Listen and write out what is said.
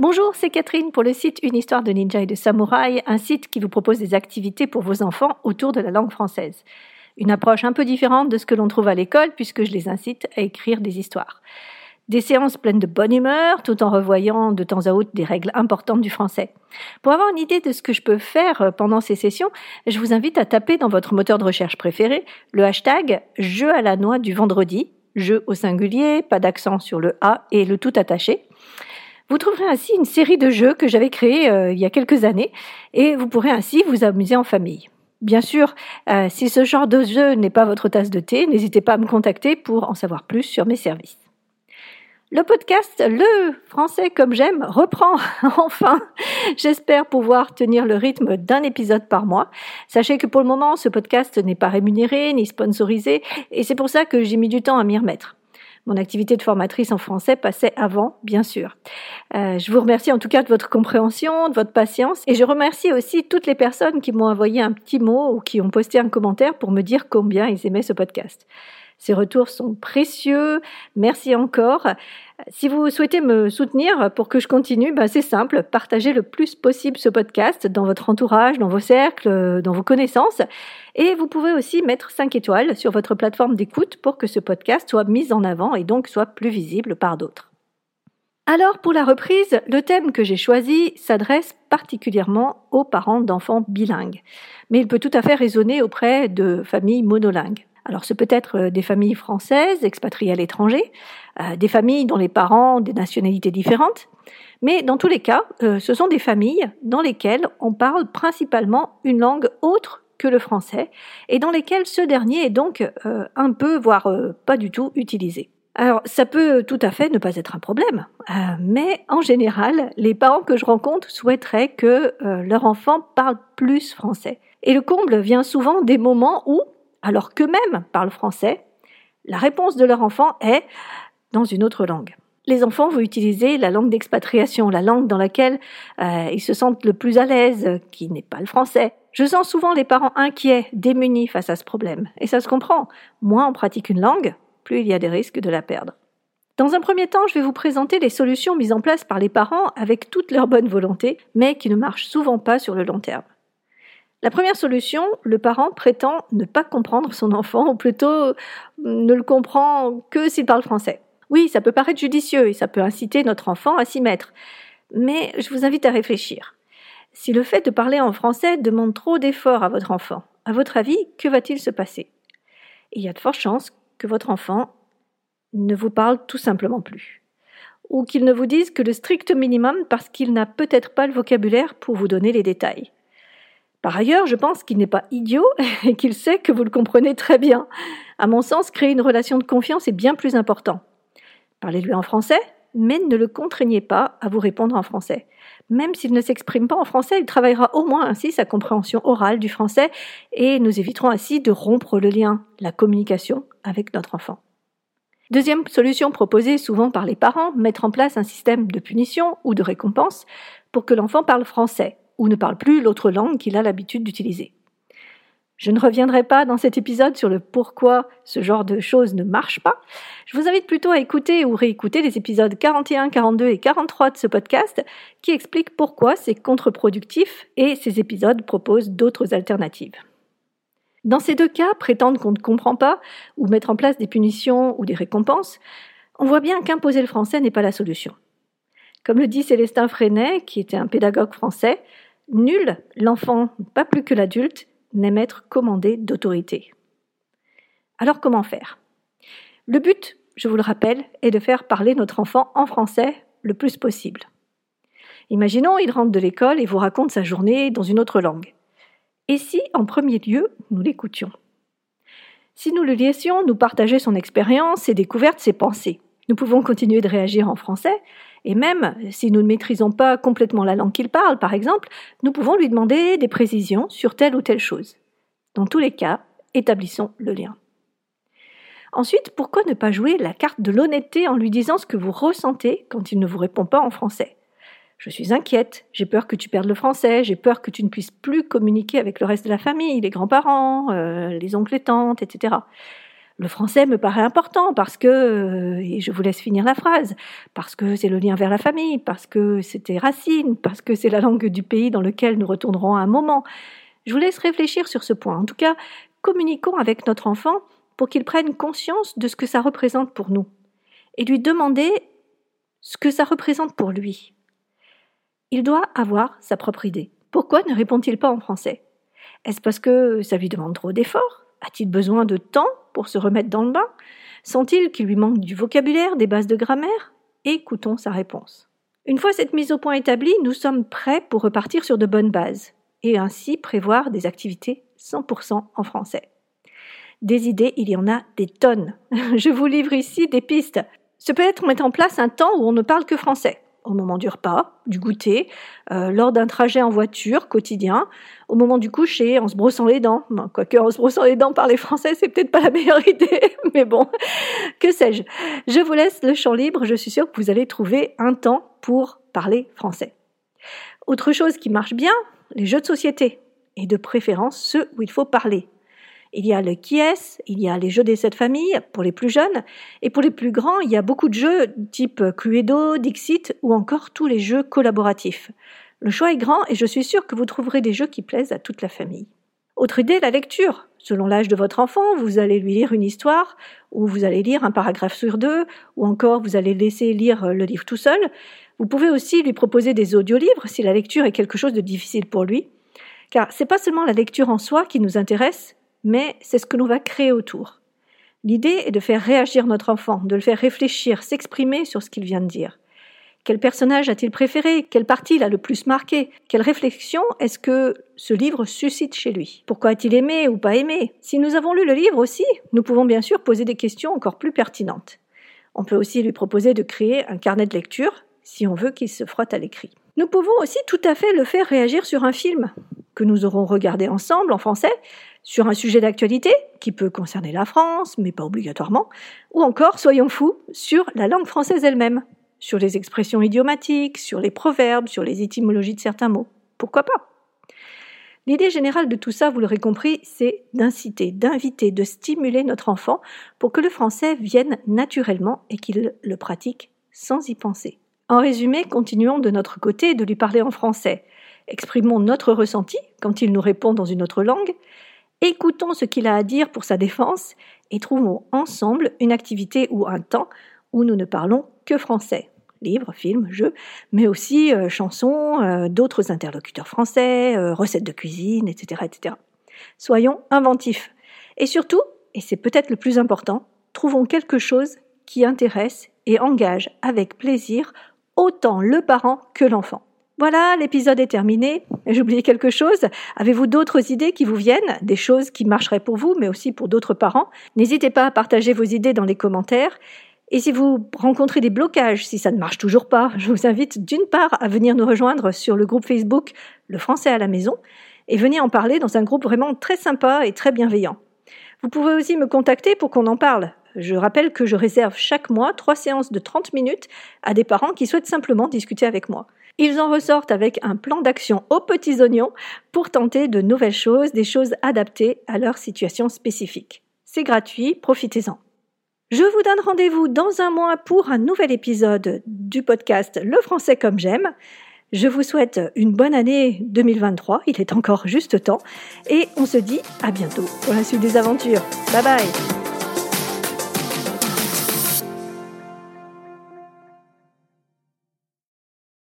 Bonjour, c'est Catherine pour le site Une histoire de ninja et de samouraï, un site qui vous propose des activités pour vos enfants autour de la langue française. Une approche un peu différente de ce que l'on trouve à l'école puisque je les incite à écrire des histoires. Des séances pleines de bonne humeur tout en revoyant de temps à autre des règles importantes du français. Pour avoir une idée de ce que je peux faire euh, pendant ces sessions, je vous invite à taper dans votre moteur de recherche préféré le hashtag jeu à la noix du vendredi, jeu au singulier, pas d'accent sur le A et le tout attaché. Vous trouverez ainsi une série de jeux que j'avais créés euh, il y a quelques années et vous pourrez ainsi vous amuser en famille. Bien sûr, euh, si ce genre de jeu n'est pas votre tasse de thé, n'hésitez pas à me contacter pour en savoir plus sur mes services. Le podcast Le français comme j'aime reprend enfin. J'espère pouvoir tenir le rythme d'un épisode par mois. Sachez que pour le moment, ce podcast n'est pas rémunéré ni sponsorisé et c'est pour ça que j'ai mis du temps à m'y remettre. Mon activité de formatrice en français passait avant, bien sûr. Euh, je vous remercie en tout cas de votre compréhension, de votre patience, et je remercie aussi toutes les personnes qui m'ont envoyé un petit mot ou qui ont posté un commentaire pour me dire combien ils aimaient ce podcast. Ces retours sont précieux. Merci encore. Si vous souhaitez me soutenir pour que je continue, ben c'est simple. Partagez le plus possible ce podcast dans votre entourage, dans vos cercles, dans vos connaissances. Et vous pouvez aussi mettre 5 étoiles sur votre plateforme d'écoute pour que ce podcast soit mis en avant et donc soit plus visible par d'autres. Alors pour la reprise, le thème que j'ai choisi s'adresse particulièrement aux parents d'enfants bilingues, mais il peut tout à fait résonner auprès de familles monolingues. Alors ce peut être euh, des familles françaises expatriées à l'étranger, euh, des familles dont les parents ont des nationalités différentes, mais dans tous les cas, euh, ce sont des familles dans lesquelles on parle principalement une langue autre que le français et dans lesquelles ce dernier est donc un peu, voire pas du tout utilisé. Alors, ça peut tout à fait ne pas être un problème, mais en général, les parents que je rencontre souhaiteraient que leur enfant parle plus français. Et le comble vient souvent des moments où, alors qu'eux-mêmes parlent français, la réponse de leur enfant est dans une autre langue. Les enfants vont utiliser la langue d'expatriation, la langue dans laquelle euh, ils se sentent le plus à l'aise, qui n'est pas le français. Je sens souvent les parents inquiets, démunis face à ce problème. Et ça se comprend. Moins on pratique une langue, plus il y a des risques de la perdre. Dans un premier temps, je vais vous présenter les solutions mises en place par les parents avec toute leur bonne volonté, mais qui ne marchent souvent pas sur le long terme. La première solution, le parent prétend ne pas comprendre son enfant, ou plutôt ne le comprend que s'il parle français. Oui, ça peut paraître judicieux et ça peut inciter notre enfant à s'y mettre. Mais je vous invite à réfléchir. Si le fait de parler en français demande trop d'efforts à votre enfant, à votre avis, que va-t-il se passer? Il y a de fortes chances que votre enfant ne vous parle tout simplement plus. Ou qu'il ne vous dise que le strict minimum parce qu'il n'a peut-être pas le vocabulaire pour vous donner les détails. Par ailleurs, je pense qu'il n'est pas idiot et qu'il sait que vous le comprenez très bien. À mon sens, créer une relation de confiance est bien plus important. Parlez-lui en français, mais ne le contraignez pas à vous répondre en français. Même s'il ne s'exprime pas en français, il travaillera au moins ainsi sa compréhension orale du français et nous éviterons ainsi de rompre le lien, la communication avec notre enfant. Deuxième solution proposée souvent par les parents, mettre en place un système de punition ou de récompense pour que l'enfant parle français ou ne parle plus l'autre langue qu'il a l'habitude d'utiliser. Je ne reviendrai pas dans cet épisode sur le pourquoi ce genre de choses ne marche pas. Je vous invite plutôt à écouter ou réécouter les épisodes 41, 42 et 43 de ce podcast qui expliquent pourquoi c'est contre-productif et ces épisodes proposent d'autres alternatives. Dans ces deux cas, prétendre qu'on ne comprend pas ou mettre en place des punitions ou des récompenses, on voit bien qu'imposer le français n'est pas la solution. Comme le dit Célestin Freinet, qui était un pédagogue français, Nul, l'enfant, pas plus que l'adulte, n'aime être commandé d'autorité. Alors comment faire? Le but, je vous le rappelle, est de faire parler notre enfant en français le plus possible. Imaginons, il rentre de l'école et vous raconte sa journée dans une autre langue. Et si, en premier lieu, nous l'écoutions? Si nous le laissions nous partager son expérience, ses découvertes, ses pensées, nous pouvons continuer de réagir en français, et même si nous ne maîtrisons pas complètement la langue qu'il parle, par exemple, nous pouvons lui demander des précisions sur telle ou telle chose. Dans tous les cas, établissons le lien. Ensuite, pourquoi ne pas jouer la carte de l'honnêteté en lui disant ce que vous ressentez quand il ne vous répond pas en français? Je suis inquiète, j'ai peur que tu perdes le français, j'ai peur que tu ne puisses plus communiquer avec le reste de la famille, les grands-parents, euh, les oncles et tantes, etc. Le français me paraît important parce que, euh, et je vous laisse finir la phrase, parce que c'est le lien vers la famille, parce que c'était racine, parce que c'est la langue du pays dans lequel nous retournerons à un moment. Je vous laisse réfléchir sur ce point. En tout cas, communiquons avec notre enfant pour qu'il prenne conscience de ce que ça représente pour nous et lui demander ce que ça représente pour lui. Il doit avoir sa propre idée. Pourquoi ne répond-il pas en français? Est-ce parce que ça lui demande trop d'efforts? A-t-il besoin de temps pour se remettre dans le bain Sent-il qu'il lui manque du vocabulaire, des bases de grammaire? Écoutons sa réponse. Une fois cette mise au point établie, nous sommes prêts pour repartir sur de bonnes bases et ainsi prévoir des activités 100% en français. Des idées, il y en a des tonnes. Je vous livre ici des pistes. Ce peut être mettre en place un temps où on ne parle que français au moment du repas, du goûter, euh, lors d'un trajet en voiture quotidien, au moment du coucher, en se brossant les dents. quoique en se brossant les dents par les Français, c'est peut-être pas la meilleure idée, mais bon, que sais-je? Je vous laisse le champ libre, je suis sûre que vous allez trouver un temps pour parler français. Autre chose qui marche bien, les jeux de société, et de préférence ceux où il faut parler. Il y a le qui est, il y a les jeux des sept familles pour les plus jeunes, et pour les plus grands, il y a beaucoup de jeux type Cluedo, Dixit ou encore tous les jeux collaboratifs. Le choix est grand et je suis sûre que vous trouverez des jeux qui plaisent à toute la famille. Autre idée, la lecture. Selon l'âge de votre enfant, vous allez lui lire une histoire, ou vous allez lire un paragraphe sur deux, ou encore vous allez laisser lire le livre tout seul. Vous pouvez aussi lui proposer des audiolivres si la lecture est quelque chose de difficile pour lui. Car c'est pas seulement la lecture en soi qui nous intéresse, mais c'est ce que l'on va créer autour. L'idée est de faire réagir notre enfant, de le faire réfléchir, s'exprimer sur ce qu'il vient de dire. Quel personnage a-t-il préféré? Quelle partie l'a le plus marqué? Quelle réflexion est-ce que ce livre suscite chez lui? Pourquoi a-t-il aimé ou pas aimé? Si nous avons lu le livre aussi, nous pouvons bien sûr poser des questions encore plus pertinentes. On peut aussi lui proposer de créer un carnet de lecture si on veut qu'il se frotte à l'écrit. Nous pouvons aussi tout à fait le faire réagir sur un film que nous aurons regardé ensemble en français, sur un sujet d'actualité qui peut concerner la France, mais pas obligatoirement, ou encore, soyons fous, sur la langue française elle-même, sur les expressions idiomatiques, sur les proverbes, sur les étymologies de certains mots. Pourquoi pas? L'idée générale de tout ça, vous l'aurez compris, c'est d'inciter, d'inviter, de stimuler notre enfant pour que le français vienne naturellement et qu'il le pratique sans y penser. En résumé, continuons de notre côté de lui parler en français. Exprimons notre ressenti quand il nous répond dans une autre langue Écoutons ce qu'il a à dire pour sa défense et trouvons ensemble une activité ou un temps où nous ne parlons que français. Livres, films, jeux, mais aussi euh, chansons, euh, d'autres interlocuteurs français, euh, recettes de cuisine, etc., etc. Soyons inventifs. Et surtout, et c'est peut-être le plus important, trouvons quelque chose qui intéresse et engage avec plaisir autant le parent que l'enfant. Voilà, l'épisode est terminé. J'ai oublié quelque chose. Avez-vous d'autres idées qui vous viennent, des choses qui marcheraient pour vous, mais aussi pour d'autres parents? N'hésitez pas à partager vos idées dans les commentaires. Et si vous rencontrez des blocages, si ça ne marche toujours pas, je vous invite d'une part à venir nous rejoindre sur le groupe Facebook Le Français à la maison et venez en parler dans un groupe vraiment très sympa et très bienveillant. Vous pouvez aussi me contacter pour qu'on en parle. Je rappelle que je réserve chaque mois trois séances de 30 minutes à des parents qui souhaitent simplement discuter avec moi. Ils en ressortent avec un plan d'action aux petits oignons pour tenter de nouvelles choses, des choses adaptées à leur situation spécifique. C'est gratuit, profitez-en. Je vous donne rendez-vous dans un mois pour un nouvel épisode du podcast Le français comme j'aime. Je vous souhaite une bonne année 2023, il est encore juste temps, et on se dit à bientôt pour la suite des aventures. Bye bye